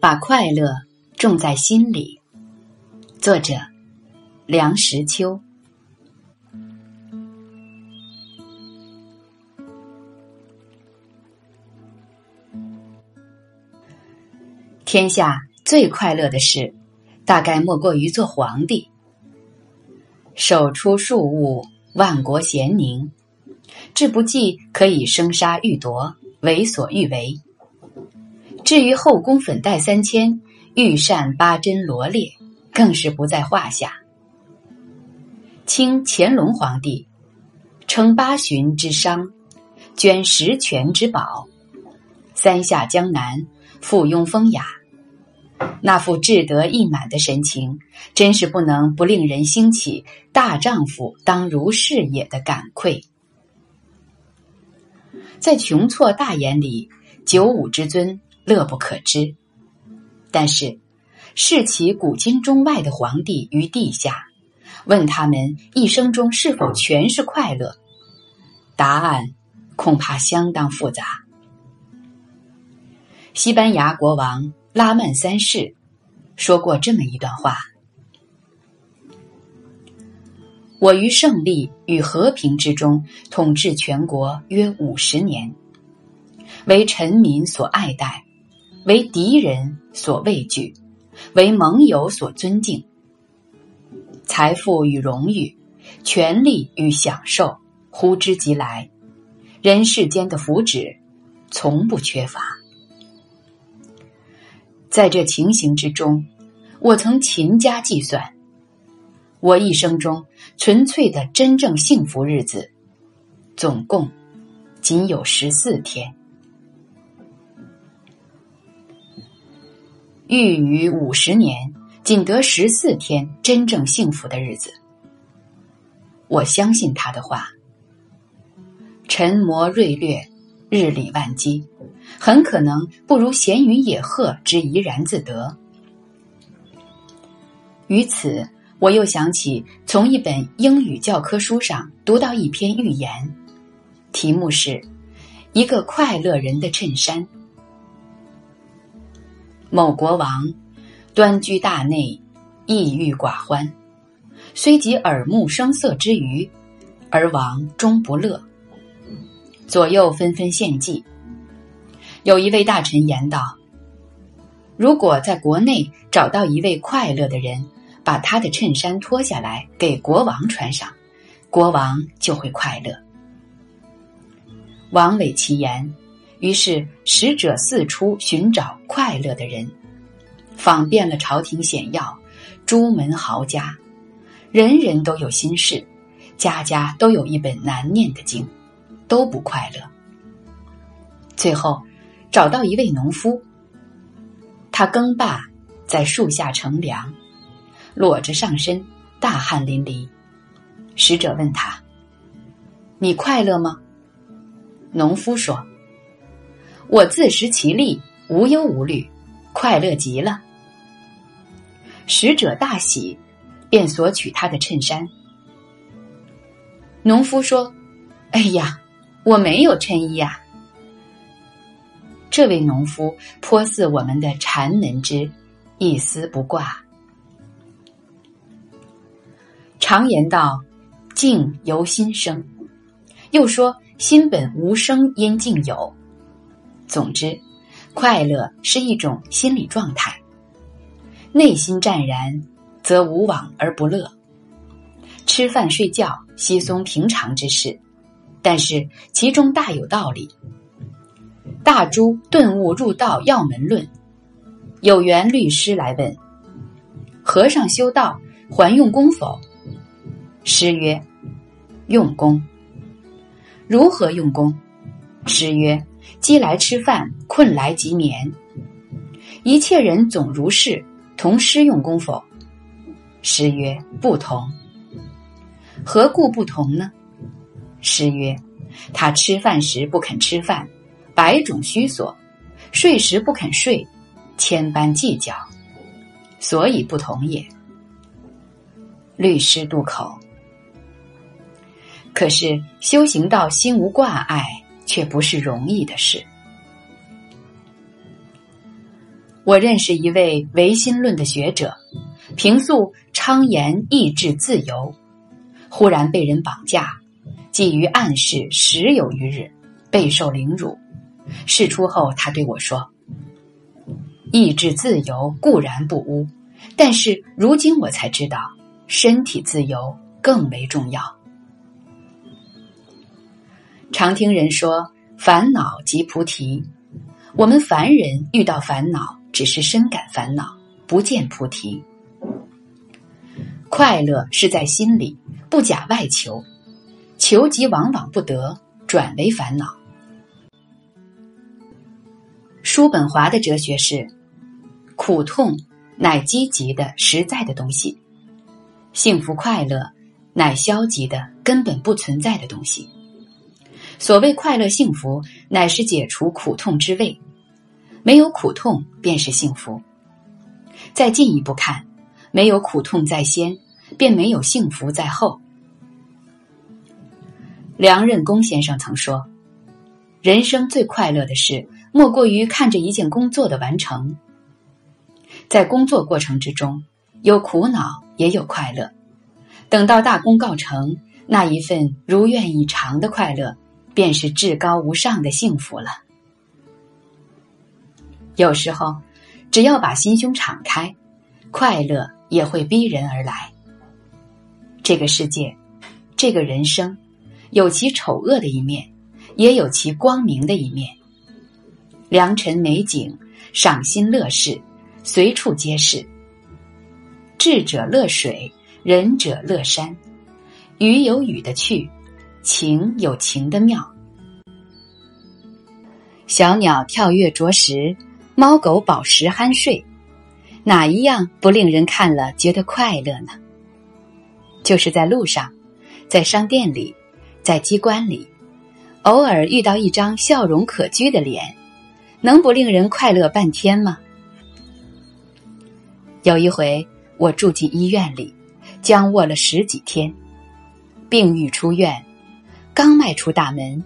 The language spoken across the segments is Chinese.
把快乐种在心里。作者：梁实秋。天下最快乐的事，大概莫过于做皇帝。手出数物，万国咸宁；志不济，可以生杀予夺，为所欲为。至于后宫粉黛三千，御膳八珍罗列，更是不在话下。清乾隆皇帝称八旬之商，捐十全之宝，三下江南，附庸风雅。那副志得意满的神情，真是不能不令人兴起“大丈夫当如是也”的感愧。在穷挫大眼里，九五之尊乐不可支。但是，视其古今中外的皇帝于地下，问他们一生中是否全是快乐，答案恐怕相当复杂。西班牙国王。拉曼三世说过这么一段话：“我于胜利与和平之中统治全国约五十年，为臣民所爱戴，为敌人所畏惧，为盟友所尊敬。财富与荣誉，权力与享受，呼之即来，人世间的福祉从不缺乏。”在这情形之中，我曾勤加计算，我一生中纯粹的真正幸福日子，总共仅有十四天。欲于五十年，仅得十四天真正幸福的日子。我相信他的话，沉磨锐略，日理万机。很可能不如闲云野鹤之怡然自得。于此，我又想起从一本英语教科书上读到一篇寓言，题目是《一个快乐人的衬衫》。某国王端居大内，抑郁寡欢，虽及耳目声色之余，而王终不乐。左右纷纷献计。有一位大臣言道：“如果在国内找到一位快乐的人，把他的衬衫脱下来给国王穿上，国王就会快乐。”王伟其言，于是使者四出寻找快乐的人，访遍了朝廷显要、朱门豪家，人人都有心事，家家都有一本难念的经，都不快乐。最后。找到一位农夫，他耕罢，在树下乘凉，裸着上身，大汗淋漓。使者问他：“你快乐吗？”农夫说：“我自食其力，无忧无虑，快乐极了。”使者大喜，便索取他的衬衫。农夫说：“哎呀，我没有衬衣呀。”这位农夫颇似我们的禅门之，一丝不挂。常言道：“静由心生。”又说：“心本无声，因静有。”总之，快乐是一种心理状态。内心湛然，则无往而不乐。吃饭睡觉稀松平常之事，但是其中大有道理。大珠顿悟入道要门论，有缘律师来问：和尚修道还用功否？师曰：用功。如何用功？师曰：饥来吃饭，困来即眠。一切人总如是，同师用功否？师曰：不同。何故不同呢？师曰：他吃饭时不肯吃饭。百种虚索，睡时不肯睡，千般计较，所以不同也。律师渡口。可是修行到心无挂碍，却不是容易的事。我认识一位唯心论的学者，平素倡言意志自由，忽然被人绑架，寄于暗室十有余日，备受凌辱。事出后，他对我说：“意志自由固然不污，但是如今我才知道，身体自由更为重要。”常听人说，烦恼即菩提。我们凡人遇到烦恼，只是深感烦恼，不见菩提。快乐是在心里，不假外求，求即往往不得，转为烦恼。叔本华的哲学是：苦痛乃积极的、实在的东西，幸福快乐乃消极的、根本不存在的东西。所谓快乐幸福，乃是解除苦痛之味。没有苦痛便是幸福。再进一步看，没有苦痛在先，便没有幸福在后。梁任公先生曾说：“人生最快乐的事，莫过于看着一件工作的完成。在工作过程之中，有苦恼，也有快乐。等到大功告成，那一份如愿以偿的快乐，便是至高无上的幸福了。”有时候，只要把心胸敞开，快乐也会逼人而来。这个世界，这个人生，有其丑恶的一面，也有其光明的一面。良辰美景，赏心乐事，随处皆是。智者乐水，仁者乐山。雨有雨的趣，情有情的妙。小鸟跳跃啄食。猫狗饱食酣睡，哪一样不令人看了觉得快乐呢？就是在路上，在商店里，在机关里，偶尔遇到一张笑容可掬的脸，能不令人快乐半天吗？有一回，我住进医院里，僵卧了十几天，病愈出院，刚迈出大门，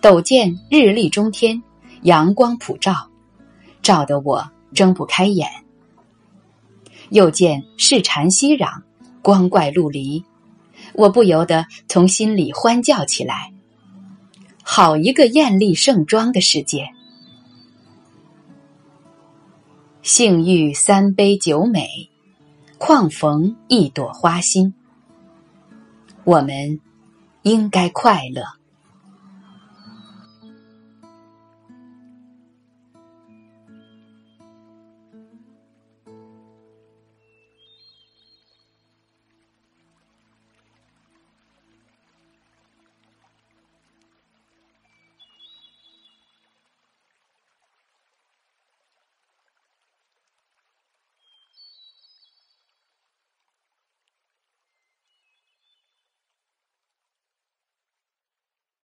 陡见日丽中天，阳光普照。照得我睁不开眼，又见市蝉熙攘，光怪陆离，我不由得从心里欢叫起来。好一个艳丽盛装的世界！幸遇三杯酒美，况逢一朵花心。我们应该快乐。